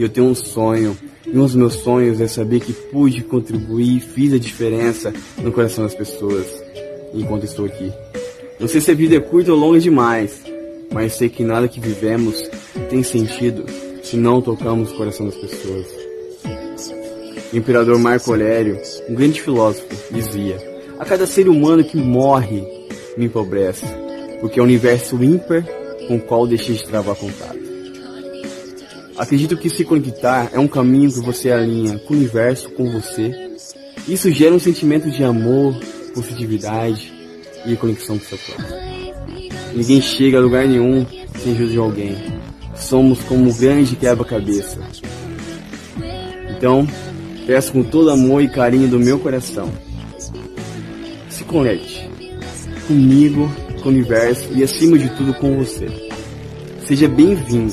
E eu tenho um sonho. E um dos meus sonhos é saber que pude contribuir fiz a diferença no coração das pessoas enquanto estou aqui. Não sei se a vida é curta ou longa demais, mas sei que nada que vivemos tem sentido se não tocamos o coração das pessoas. O imperador Marco Aurélio, um grande filósofo, dizia: A cada ser humano que morre me empobrece, porque é o universo ímpar com o qual deixei de travar contato. Acredito que se conectar é um caminho que você alinha com o universo, com você. Isso gera um sentimento de amor, positividade e conexão com o seu próximo. Ninguém chega a lugar nenhum sem ajuda de alguém. Somos como um grande quebra-cabeça. Então, peço com todo amor e carinho do meu coração. Se conecte comigo, com o universo e acima de tudo com você. Seja bem-vindo